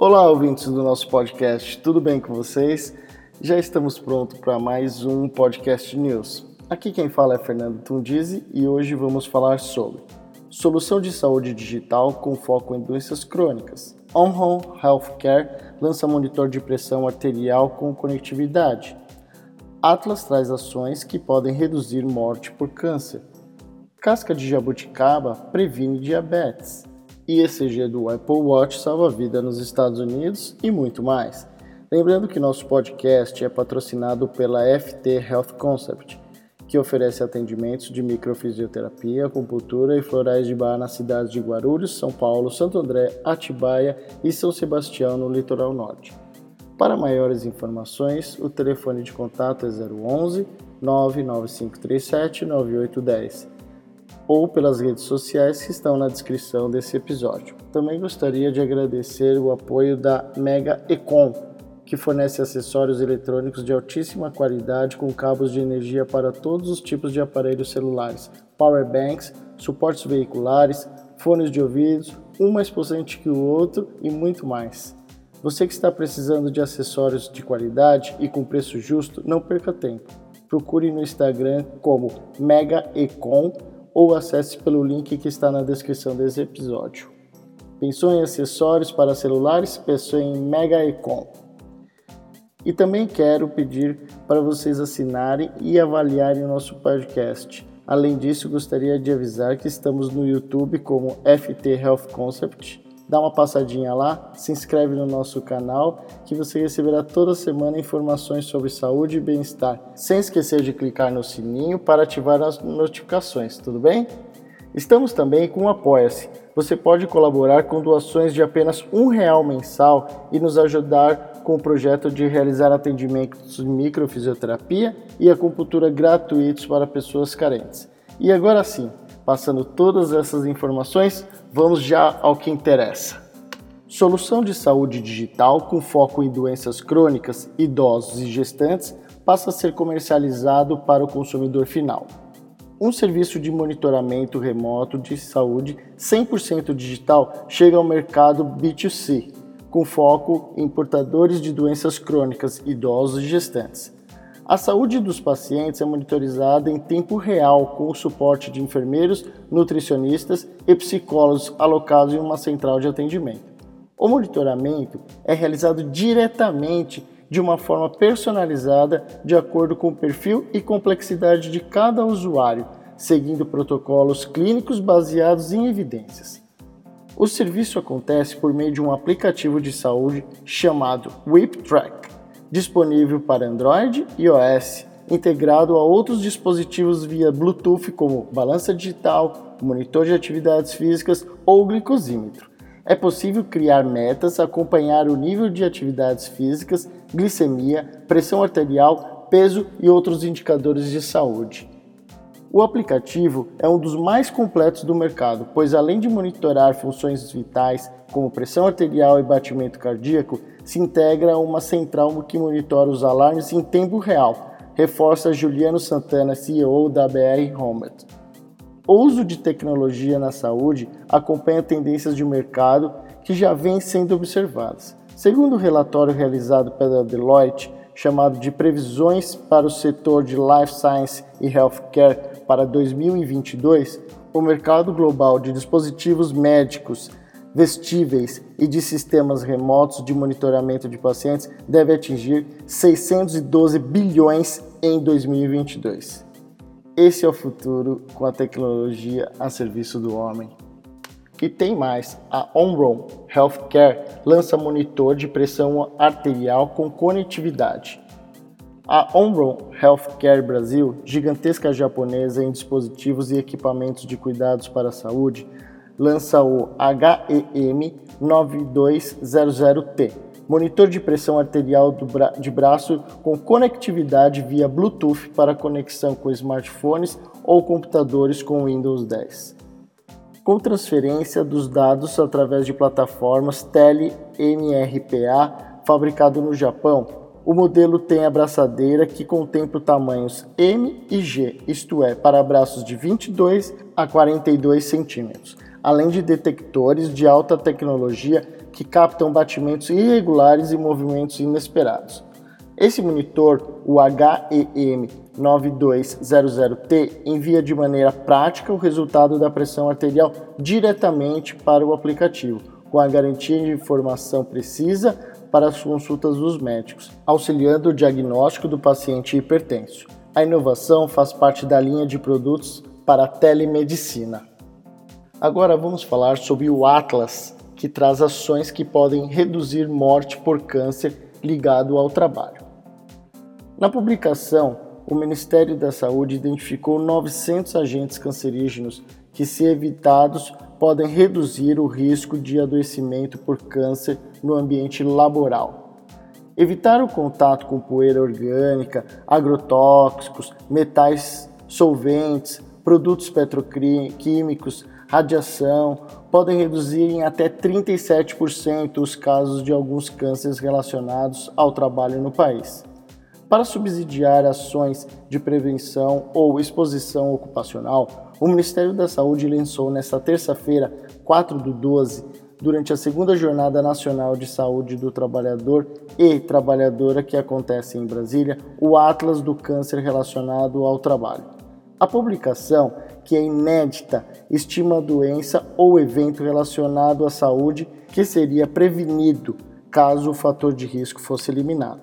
Olá, ouvintes do nosso podcast, tudo bem com vocês? Já estamos prontos para mais um podcast news. Aqui quem fala é Fernando Tundizi e hoje vamos falar sobre solução de saúde digital com foco em doenças crônicas. On-Home Healthcare lança monitor de pressão arterial com conectividade. Atlas traz ações que podem reduzir morte por câncer. Casca de jabuticaba previne diabetes. ECG do Apple Watch salva vida nos Estados Unidos e muito mais. Lembrando que nosso podcast é patrocinado pela FT Health Concept, que oferece atendimentos de microfisioterapia, acupuntura e florais de bar nas cidades de Guarulhos, São Paulo, Santo André, Atibaia e São Sebastião, no litoral norte. Para maiores informações, o telefone de contato é 011 99537 9810 ou pelas redes sociais que estão na descrição desse episódio. Também gostaria de agradecer o apoio da Mega Econ, que fornece acessórios eletrônicos de altíssima qualidade com cabos de energia para todos os tipos de aparelhos celulares, power banks, suportes veiculares, fones de ouvidos, um mais potente que o outro e muito mais. Você que está precisando de acessórios de qualidade e com preço justo, não perca tempo. Procure no Instagram como Mega Econ ou acesse pelo link que está na descrição desse episódio. Pensou em acessórios para celulares? Pensou em Mega Econ. E também quero pedir para vocês assinarem e avaliarem o nosso podcast. Além disso, gostaria de avisar que estamos no YouTube como FT Health Concept dá uma passadinha lá, se inscreve no nosso canal que você receberá toda semana informações sobre saúde e bem-estar, sem esquecer de clicar no sininho para ativar as notificações, tudo bem? Estamos também com o Apoia-se. Você pode colaborar com doações de apenas um real mensal e nos ajudar com o projeto de realizar atendimentos de microfisioterapia e acupuntura gratuitos para pessoas carentes. E agora sim, passando todas essas informações, vamos já ao que interessa. Solução de saúde digital com foco em doenças crônicas, idosos e gestantes passa a ser comercializado para o consumidor final. Um serviço de monitoramento remoto de saúde 100% digital chega ao mercado B2C, com foco em portadores de doenças crônicas, idosos e gestantes. A saúde dos pacientes é monitorizada em tempo real com o suporte de enfermeiros, nutricionistas e psicólogos alocados em uma central de atendimento. O monitoramento é realizado diretamente de uma forma personalizada de acordo com o perfil e complexidade de cada usuário, seguindo protocolos clínicos baseados em evidências. O serviço acontece por meio de um aplicativo de saúde chamado WhipTrack disponível para Android e iOS, integrado a outros dispositivos via Bluetooth como balança digital, monitor de atividades físicas ou glicosímetro. É possível criar metas, acompanhar o nível de atividades físicas, glicemia, pressão arterial, peso e outros indicadores de saúde. O aplicativo é um dos mais completos do mercado, pois além de monitorar funções vitais como pressão arterial e batimento cardíaco, se integra a uma central que monitora os alarmes em tempo real, reforça Juliano Santana, CEO da BR Homet. O uso de tecnologia na saúde acompanha tendências de mercado que já vêm sendo observadas. Segundo o relatório realizado pela Deloitte, chamado de Previsões para o setor de Life Science e Healthcare para 2022, o mercado global de dispositivos médicos vestíveis e de sistemas remotos de monitoramento de pacientes deve atingir 612 bilhões em 2022. Esse é o futuro com a tecnologia a serviço do homem. E tem mais, a Omron Healthcare lança monitor de pressão arterial com conectividade. A Omron Healthcare Brasil, gigantesca japonesa em dispositivos e equipamentos de cuidados para a saúde, lança o HEM 9200T, monitor de pressão arterial bra de braço com conectividade via Bluetooth para conexão com smartphones ou computadores com Windows 10. Com transferência dos dados através de plataformas tele-MRPA fabricado no Japão, o modelo tem abraçadeira que contempla tamanhos M e G, isto é, para braços de 22 a 42 centímetros além de detectores de alta tecnologia que captam batimentos irregulares e movimentos inesperados. Esse monitor, o HEM 9200T, envia de maneira prática o resultado da pressão arterial diretamente para o aplicativo, com a garantia de informação precisa para as consultas dos médicos, auxiliando o diagnóstico do paciente hipertenso. A inovação faz parte da linha de produtos para a telemedicina. Agora vamos falar sobre o Atlas, que traz ações que podem reduzir morte por câncer ligado ao trabalho. Na publicação, o Ministério da Saúde identificou 900 agentes cancerígenos que, se evitados, podem reduzir o risco de adoecimento por câncer no ambiente laboral. Evitar o contato com poeira orgânica, agrotóxicos, metais solventes, produtos petroquímicos, radiação, podem reduzir em até 37% os casos de alguns cânceres relacionados ao trabalho no país. Para subsidiar ações de prevenção ou exposição ocupacional, o Ministério da Saúde lançou nesta terça-feira, 4 do 12, durante a segunda Jornada Nacional de Saúde do Trabalhador e Trabalhadora que acontece em Brasília, o Atlas do Câncer relacionado ao trabalho. A publicação, que é inédita, estima a doença ou evento relacionado à saúde que seria prevenido caso o fator de risco fosse eliminado.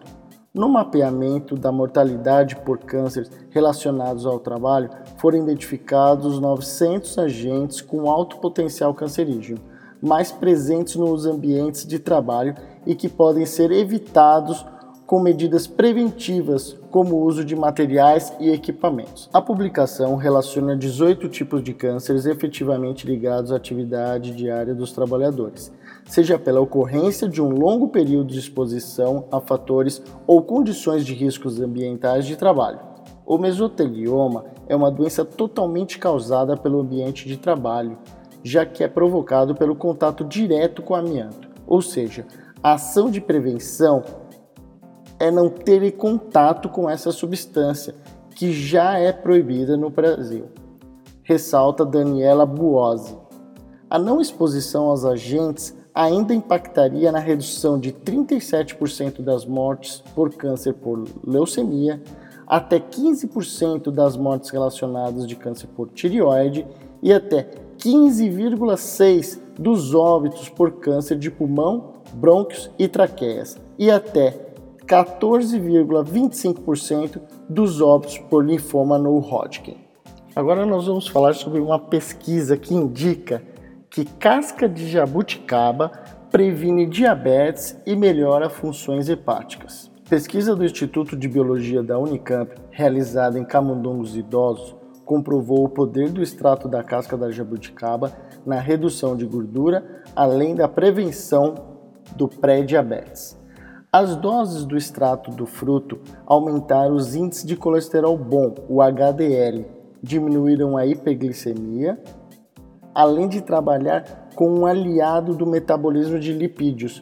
No mapeamento da mortalidade por cânceres relacionados ao trabalho, foram identificados 900 agentes com alto potencial cancerígeno, mais presentes nos ambientes de trabalho e que podem ser evitados com medidas preventivas, como o uso de materiais e equipamentos. A publicação relaciona 18 tipos de cânceres efetivamente ligados à atividade diária dos trabalhadores seja pela ocorrência de um longo período de exposição a fatores ou condições de riscos ambientais de trabalho. O mesotelioma é uma doença totalmente causada pelo ambiente de trabalho, já que é provocado pelo contato direto com amianto. Ou seja, a ação de prevenção é não ter contato com essa substância, que já é proibida no Brasil. Ressalta Daniela Buozzi. A não exposição aos agentes ainda impactaria na redução de 37% das mortes por câncer por leucemia, até 15% das mortes relacionadas de câncer por tireoide e até 15,6% dos óbitos por câncer de pulmão, brônquios e traqueias, e até 14,25% dos óbitos por linfoma no Hodgkin. Agora nós vamos falar sobre uma pesquisa que indica que casca de jabuticaba previne diabetes e melhora funções hepáticas. Pesquisa do Instituto de Biologia da Unicamp, realizada em camundongos idosos, comprovou o poder do extrato da casca da jabuticaba na redução de gordura, além da prevenção do pré-diabetes. As doses do extrato do fruto aumentaram os índices de colesterol bom, o HDL, diminuíram a hiperglicemia além de trabalhar com um aliado do metabolismo de lipídios,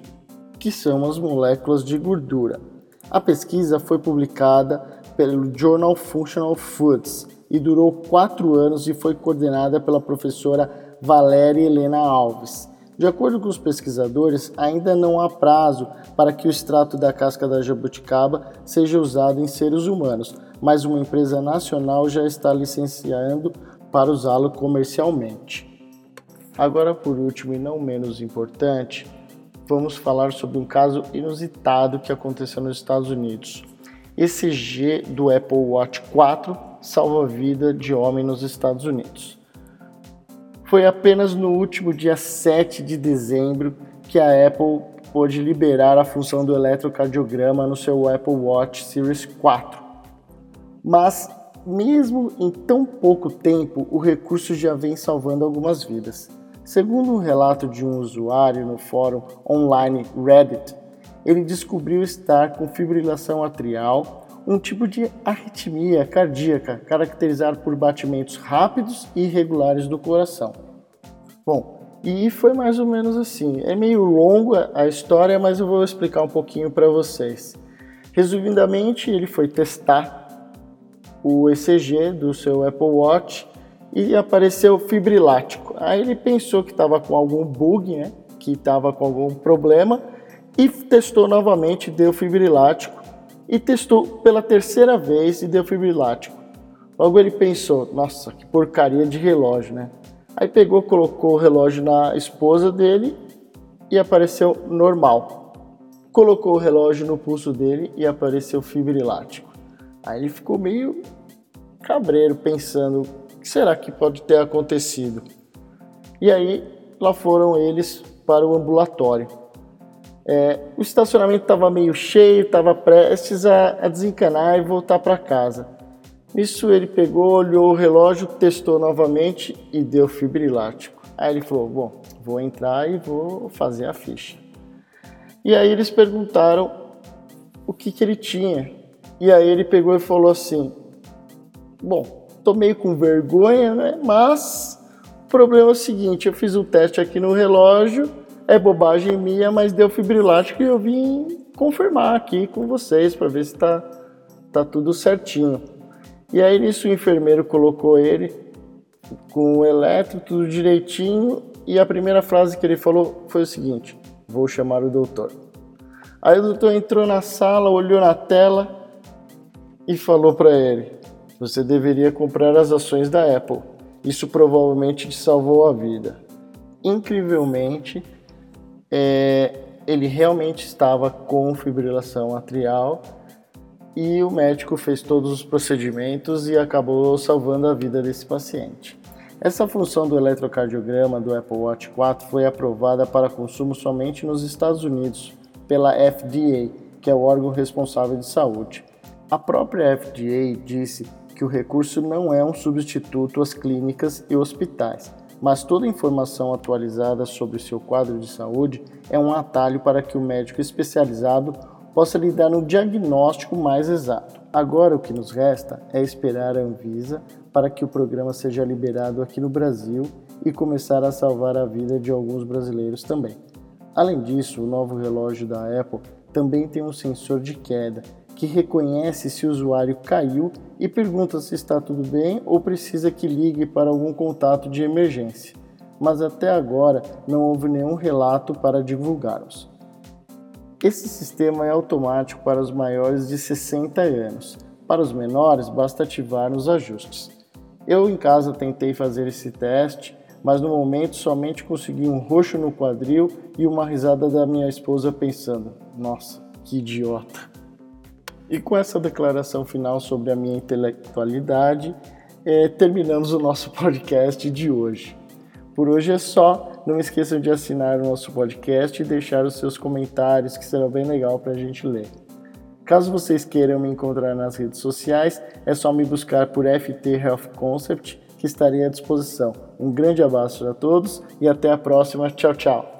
que são as moléculas de gordura. A pesquisa foi publicada pelo Journal Functional Foods e durou quatro anos e foi coordenada pela professora Valéria Helena Alves. De acordo com os pesquisadores, ainda não há prazo para que o extrato da casca da jabuticaba seja usado em seres humanos, mas uma empresa nacional já está licenciando para usá-lo comercialmente. Agora, por último e não menos importante, vamos falar sobre um caso inusitado que aconteceu nos Estados Unidos. ECG do Apple Watch 4 salva a vida de homem nos Estados Unidos. Foi apenas no último dia 7 de dezembro que a Apple pôde liberar a função do eletrocardiograma no seu Apple Watch Series 4. Mas, mesmo em tão pouco tempo, o recurso já vem salvando algumas vidas. Segundo um relato de um usuário no fórum online Reddit, ele descobriu estar com fibrilação atrial, um tipo de arritmia cardíaca caracterizado por batimentos rápidos e irregulares do coração. Bom, e foi mais ou menos assim. É meio longo a história, mas eu vou explicar um pouquinho para vocês. Resumidamente, ele foi testar o ECG do seu Apple Watch e apareceu fibrilático. Aí ele pensou que estava com algum bug, né? que estava com algum problema e testou novamente, deu fibrilático e testou pela terceira vez e deu fibrilático. Logo ele pensou, nossa, que porcaria de relógio, né? Aí pegou, colocou o relógio na esposa dele e apareceu normal. Colocou o relógio no pulso dele e apareceu fibrilático. Aí ele ficou meio cabreiro pensando, o que será que pode ter acontecido? E aí lá foram eles para o ambulatório. É, o estacionamento estava meio cheio, estava prestes a, a desencanar e voltar para casa. Nisso ele pegou, olhou o relógio, testou novamente e deu fibrilático. Aí ele falou: Bom, vou entrar e vou fazer a ficha. E aí eles perguntaram o que, que ele tinha. E aí ele pegou e falou assim: Bom, tô meio com vergonha, né? Mas o problema é o seguinte: eu fiz um teste aqui no relógio é bobagem minha, mas deu fibrilático e eu vim confirmar aqui com vocês para ver se tá, tá tudo certinho. E aí nisso o enfermeiro colocou ele com o eletro, tudo direitinho, e a primeira frase que ele falou foi o seguinte: vou chamar o doutor. Aí o doutor entrou na sala, olhou na tela e falou para ele: você deveria comprar as ações da Apple. Isso provavelmente te salvou a vida. Incrivelmente, é, ele realmente estava com fibrilação atrial e o médico fez todos os procedimentos e acabou salvando a vida desse paciente. Essa função do eletrocardiograma do Apple Watch 4 foi aprovada para consumo somente nos Estados Unidos pela FDA, que é o órgão responsável de saúde. A própria FDA disse que o recurso não é um substituto às clínicas e hospitais, mas toda informação atualizada sobre o seu quadro de saúde é um atalho para que o médico especializado possa lhe dar um diagnóstico mais exato. Agora o que nos resta é esperar a Anvisa para que o programa seja liberado aqui no Brasil e começar a salvar a vida de alguns brasileiros também. Além disso, o novo relógio da Apple também tem um sensor de queda que reconhece se o usuário caiu e pergunta se está tudo bem ou precisa que ligue para algum contato de emergência. Mas até agora não houve nenhum relato para divulgá-los. Esse sistema é automático para os maiores de 60 anos. Para os menores, basta ativar nos ajustes. Eu em casa tentei fazer esse teste, mas no momento somente consegui um roxo no quadril e uma risada da minha esposa pensando: nossa, que idiota. E com essa declaração final sobre a minha intelectualidade, é, terminamos o nosso podcast de hoje. Por hoje é só. Não esqueçam de assinar o nosso podcast e deixar os seus comentários, que será bem legal para a gente ler. Caso vocês queiram me encontrar nas redes sociais, é só me buscar por FT Health Concept, que estarei à disposição. Um grande abraço a todos e até a próxima. Tchau, tchau.